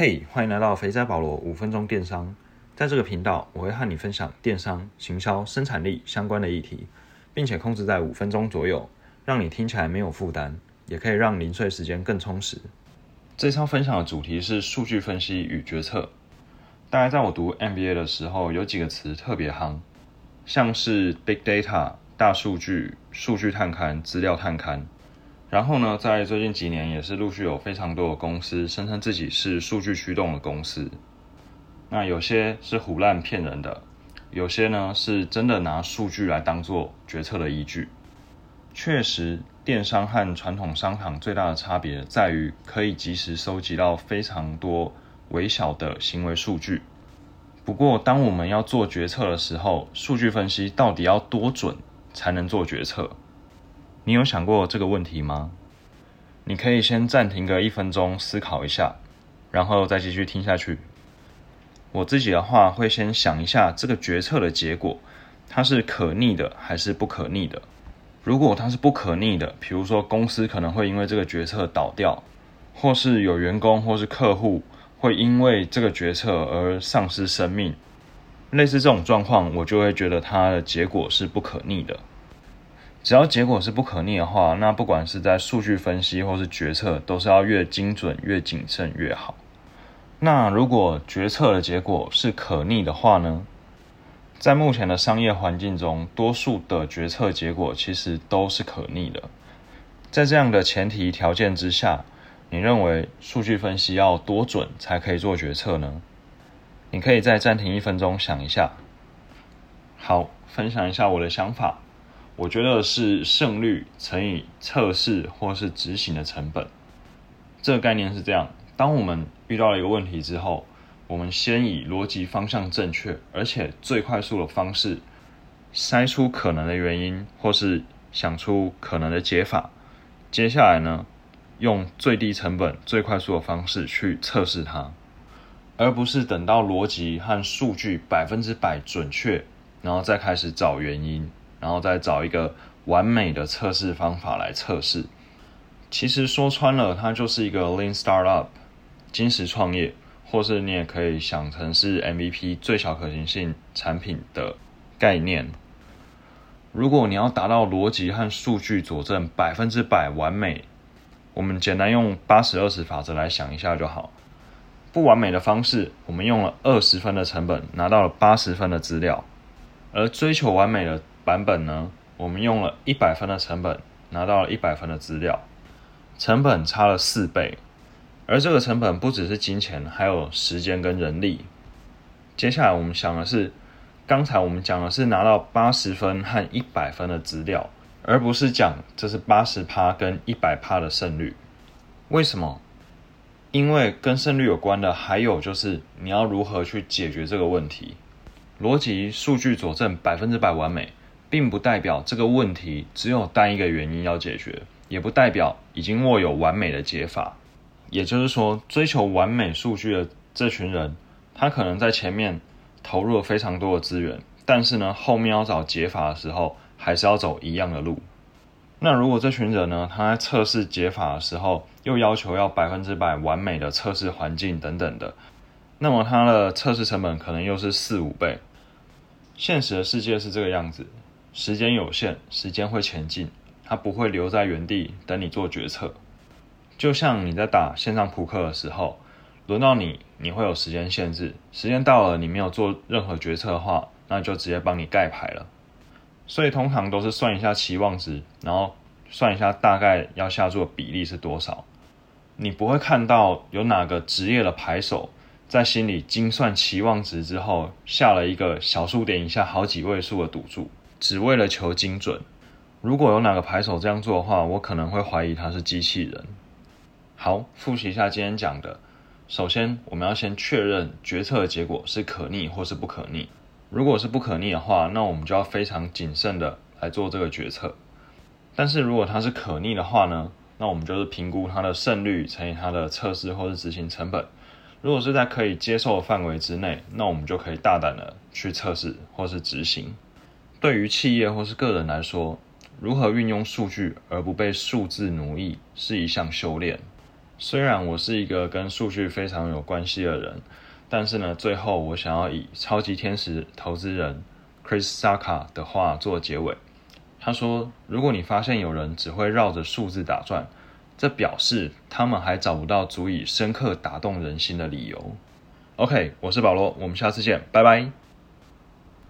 嘿，欢迎来到肥仔保罗五分钟电商。在这个频道，我会和你分享电商、行销、生产力相关的议题，并且控制在五分钟左右，让你听起来没有负担，也可以让零碎时间更充实。这次分享的主题是数据分析与决策。大概在我读 MBA 的时候，有几个词特别夯，像是 Big Data、大数据、数据探勘、资料探勘。然后呢，在最近几年也是陆续有非常多的公司声称自己是数据驱动的公司。那有些是胡乱骗人的，有些呢是真的拿数据来当做决策的依据。确实，电商和传统商场最大的差别在于可以及时收集到非常多微小的行为数据。不过，当我们要做决策的时候，数据分析到底要多准才能做决策？你有想过这个问题吗？你可以先暂停个一分钟思考一下，然后再继续听下去。我自己的话会先想一下这个决策的结果，它是可逆的还是不可逆的？如果它是不可逆的，比如说公司可能会因为这个决策倒掉，或是有员工或是客户会因为这个决策而丧失生命，类似这种状况，我就会觉得它的结果是不可逆的。只要结果是不可逆的话，那不管是在数据分析或是决策，都是要越精准、越谨慎越好。那如果决策的结果是可逆的话呢？在目前的商业环境中，多数的决策结果其实都是可逆的。在这样的前提条件之下，你认为数据分析要多准才可以做决策呢？你可以再暂停一分钟想一下。好，分享一下我的想法。我觉得是胜率乘以测试或是执行的成本。这个概念是这样：当我们遇到了一个问题之后，我们先以逻辑方向正确，而且最快速的方式筛出可能的原因，或是想出可能的解法。接下来呢，用最低成本、最快速的方式去测试它，而不是等到逻辑和数据百分之百准确，然后再开始找原因。然后再找一个完美的测试方法来测试。其实说穿了，它就是一个 Lean Startup，金石创业，或是你也可以想成是 MVP 最小可行性产品的概念。如果你要达到逻辑和数据佐证百分之百完美，我们简单用八十二十法则来想一下就好。不完美的方式，我们用了二十分的成本拿到了八十分的资料，而追求完美的。版本呢，我们用了一百分的成本拿到了一百分的资料，成本差了四倍，而这个成本不只是金钱，还有时间跟人力。接下来我们想的是，刚才我们讲的是拿到八十分和一百分的资料，而不是讲这是八十趴跟一百趴的胜率。为什么？因为跟胜率有关的还有就是你要如何去解决这个问题，逻辑数据佐证百分之百完美。并不代表这个问题只有单一个原因要解决，也不代表已经握有完美的解法。也就是说，追求完美数据的这群人，他可能在前面投入了非常多的资源，但是呢，后面要找解法的时候，还是要走一样的路。那如果这群人呢，他在测试解法的时候，又要求要百分之百完美的测试环境等等的，那么他的测试成本可能又是四五倍。现实的世界是这个样子。时间有限，时间会前进，它不会留在原地等你做决策。就像你在打线上扑克的时候，轮到你，你会有时间限制，时间到了你没有做任何决策的话，那就直接帮你盖牌了。所以通常都是算一下期望值，然后算一下大概要下注的比例是多少。你不会看到有哪个职业的牌手在心里精算期望值之后，下了一个小数点以下好几位数的赌注。只为了求精准，如果有哪个牌手这样做的话，我可能会怀疑他是机器人。好，复习一下今天讲的。首先，我们要先确认决策的结果是可逆或是不可逆。如果是不可逆的话，那我们就要非常谨慎的来做这个决策。但是如果它是可逆的话呢，那我们就是评估它的胜率乘以它的测试或是执行成本。如果是在可以接受的范围之内，那我们就可以大胆的去测试或是执行。对于企业或是个人来说，如何运用数据而不被数字奴役是一项修炼。虽然我是一个跟数据非常有关系的人，但是呢，最后我想要以超级天使投资人 Chris saca 的话做结尾。他说：“如果你发现有人只会绕着数字打转，这表示他们还找不到足以深刻打动人心的理由。” OK，我是保罗，我们下次见，拜拜。